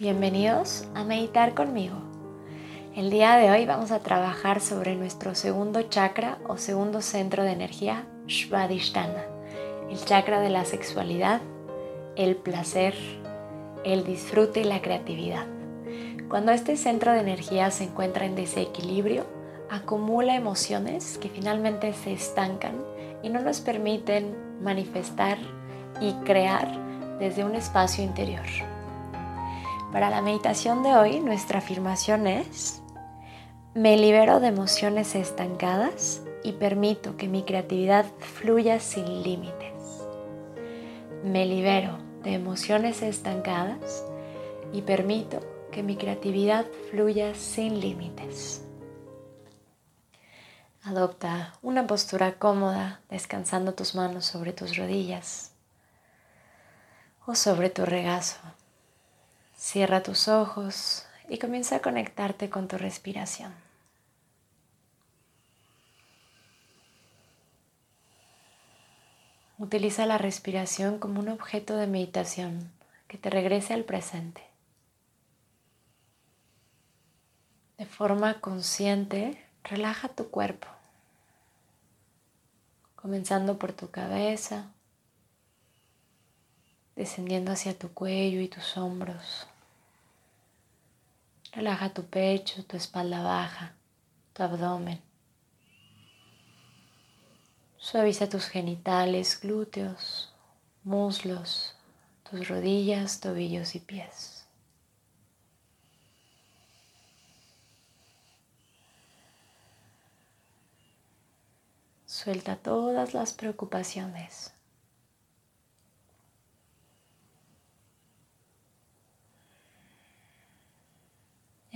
Bienvenidos a meditar conmigo. El día de hoy vamos a trabajar sobre nuestro segundo chakra o segundo centro de energía, Svadhisthana, el chakra de la sexualidad, el placer, el disfrute y la creatividad. Cuando este centro de energía se encuentra en desequilibrio, acumula emociones que finalmente se estancan y no nos permiten manifestar y crear desde un espacio interior. Para la meditación de hoy, nuestra afirmación es, me libero de emociones estancadas y permito que mi creatividad fluya sin límites. Me libero de emociones estancadas y permito que mi creatividad fluya sin límites. Adopta una postura cómoda, descansando tus manos sobre tus rodillas o sobre tu regazo. Cierra tus ojos y comienza a conectarte con tu respiración. Utiliza la respiración como un objeto de meditación que te regrese al presente. De forma consciente, relaja tu cuerpo, comenzando por tu cabeza, descendiendo hacia tu cuello y tus hombros. Relaja tu pecho, tu espalda baja, tu abdomen. Suaviza tus genitales, glúteos, muslos, tus rodillas, tobillos y pies. Suelta todas las preocupaciones.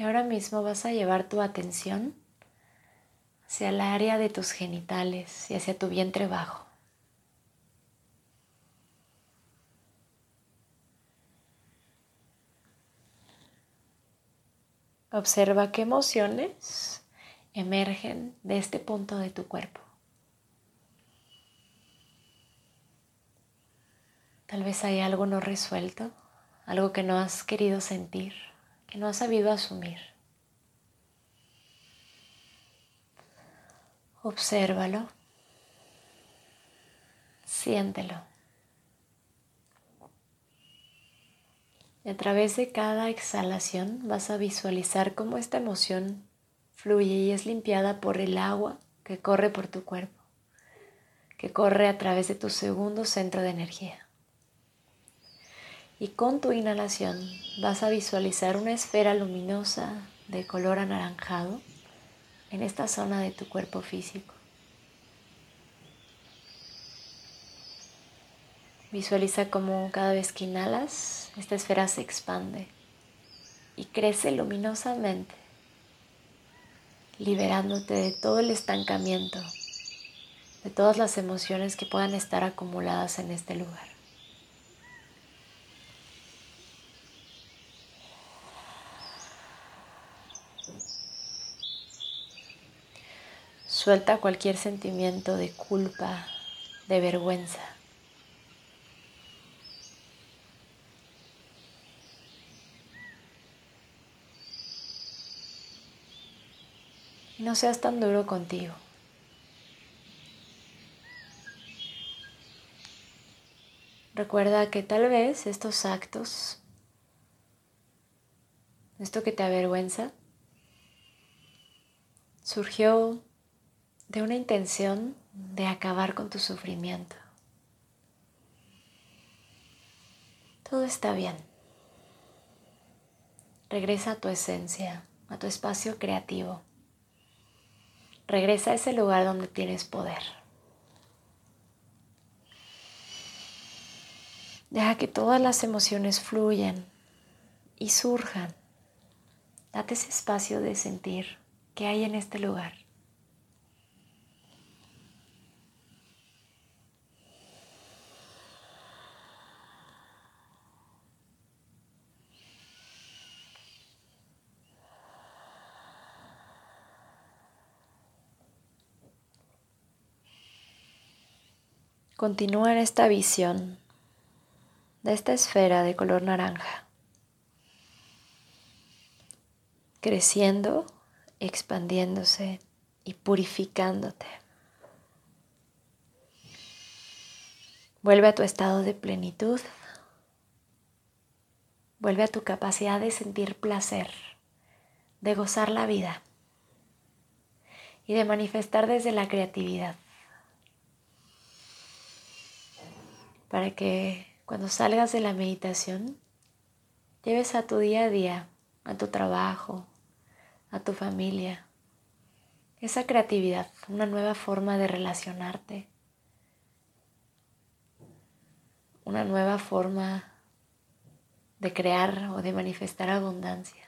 Y ahora mismo vas a llevar tu atención hacia el área de tus genitales y hacia tu vientre bajo. Observa qué emociones emergen de este punto de tu cuerpo. Tal vez hay algo no resuelto, algo que no has querido sentir que no has sabido asumir. Obsérvalo, siéntelo. Y a través de cada exhalación vas a visualizar cómo esta emoción fluye y es limpiada por el agua que corre por tu cuerpo, que corre a través de tu segundo centro de energía y con tu inhalación vas a visualizar una esfera luminosa de color anaranjado en esta zona de tu cuerpo físico. Visualiza cómo cada vez que inhalas, esta esfera se expande y crece luminosamente, liberándote de todo el estancamiento, de todas las emociones que puedan estar acumuladas en este lugar. Suelta cualquier sentimiento de culpa, de vergüenza. no seas tan duro contigo. Recuerda que tal vez estos actos, esto que te avergüenza, surgió de una intención de acabar con tu sufrimiento. Todo está bien. Regresa a tu esencia, a tu espacio creativo. Regresa a ese lugar donde tienes poder. Deja que todas las emociones fluyan y surjan. Date ese espacio de sentir que hay en este lugar. Continúa en esta visión de esta esfera de color naranja. creciendo, expandiéndose y purificándote. Vuelve a tu estado de plenitud. Vuelve a tu capacidad de sentir placer, de gozar la vida y de manifestar desde la creatividad. Para que cuando salgas de la meditación, lleves a tu día a día, a tu trabajo, a tu familia, esa creatividad, una nueva forma de relacionarte, una nueva forma de crear o de manifestar abundancia.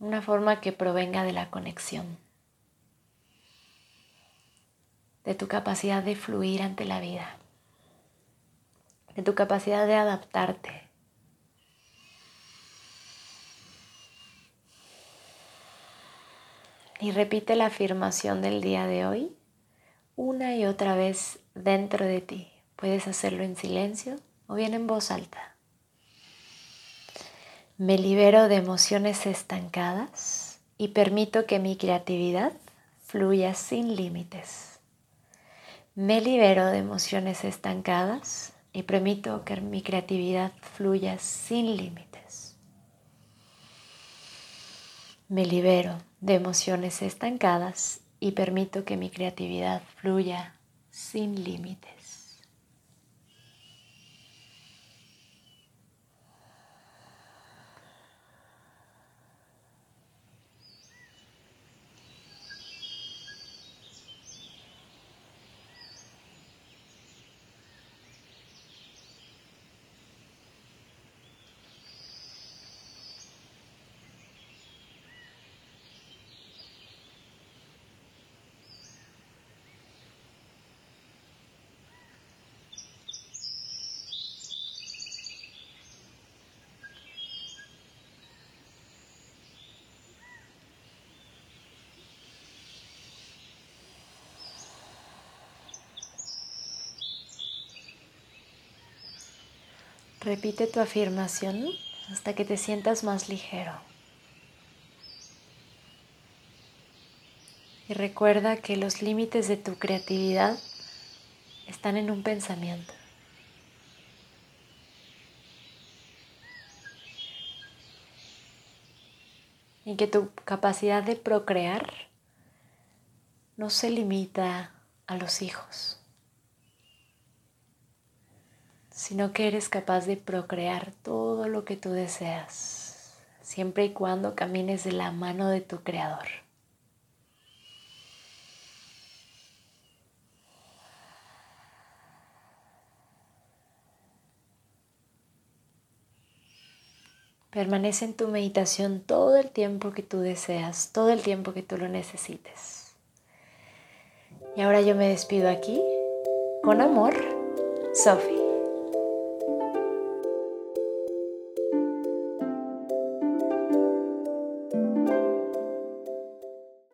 Una forma que provenga de la conexión, de tu capacidad de fluir ante la vida, de tu capacidad de adaptarte Y repite la afirmación del día de hoy una y otra vez dentro de ti. Puedes hacerlo en silencio o bien en voz alta. Me libero de emociones estancadas y permito que mi creatividad fluya sin límites. Me libero de emociones estancadas y permito que mi creatividad fluya sin límites. Me libero de emociones estancadas y permito que mi creatividad fluya sin límites. Repite tu afirmación hasta que te sientas más ligero. Y recuerda que los límites de tu creatividad están en un pensamiento. Y que tu capacidad de procrear no se limita a los hijos sino que eres capaz de procrear todo lo que tú deseas, siempre y cuando camines de la mano de tu Creador. Permanece en tu meditación todo el tiempo que tú deseas, todo el tiempo que tú lo necesites. Y ahora yo me despido aquí. Con amor, Sophie.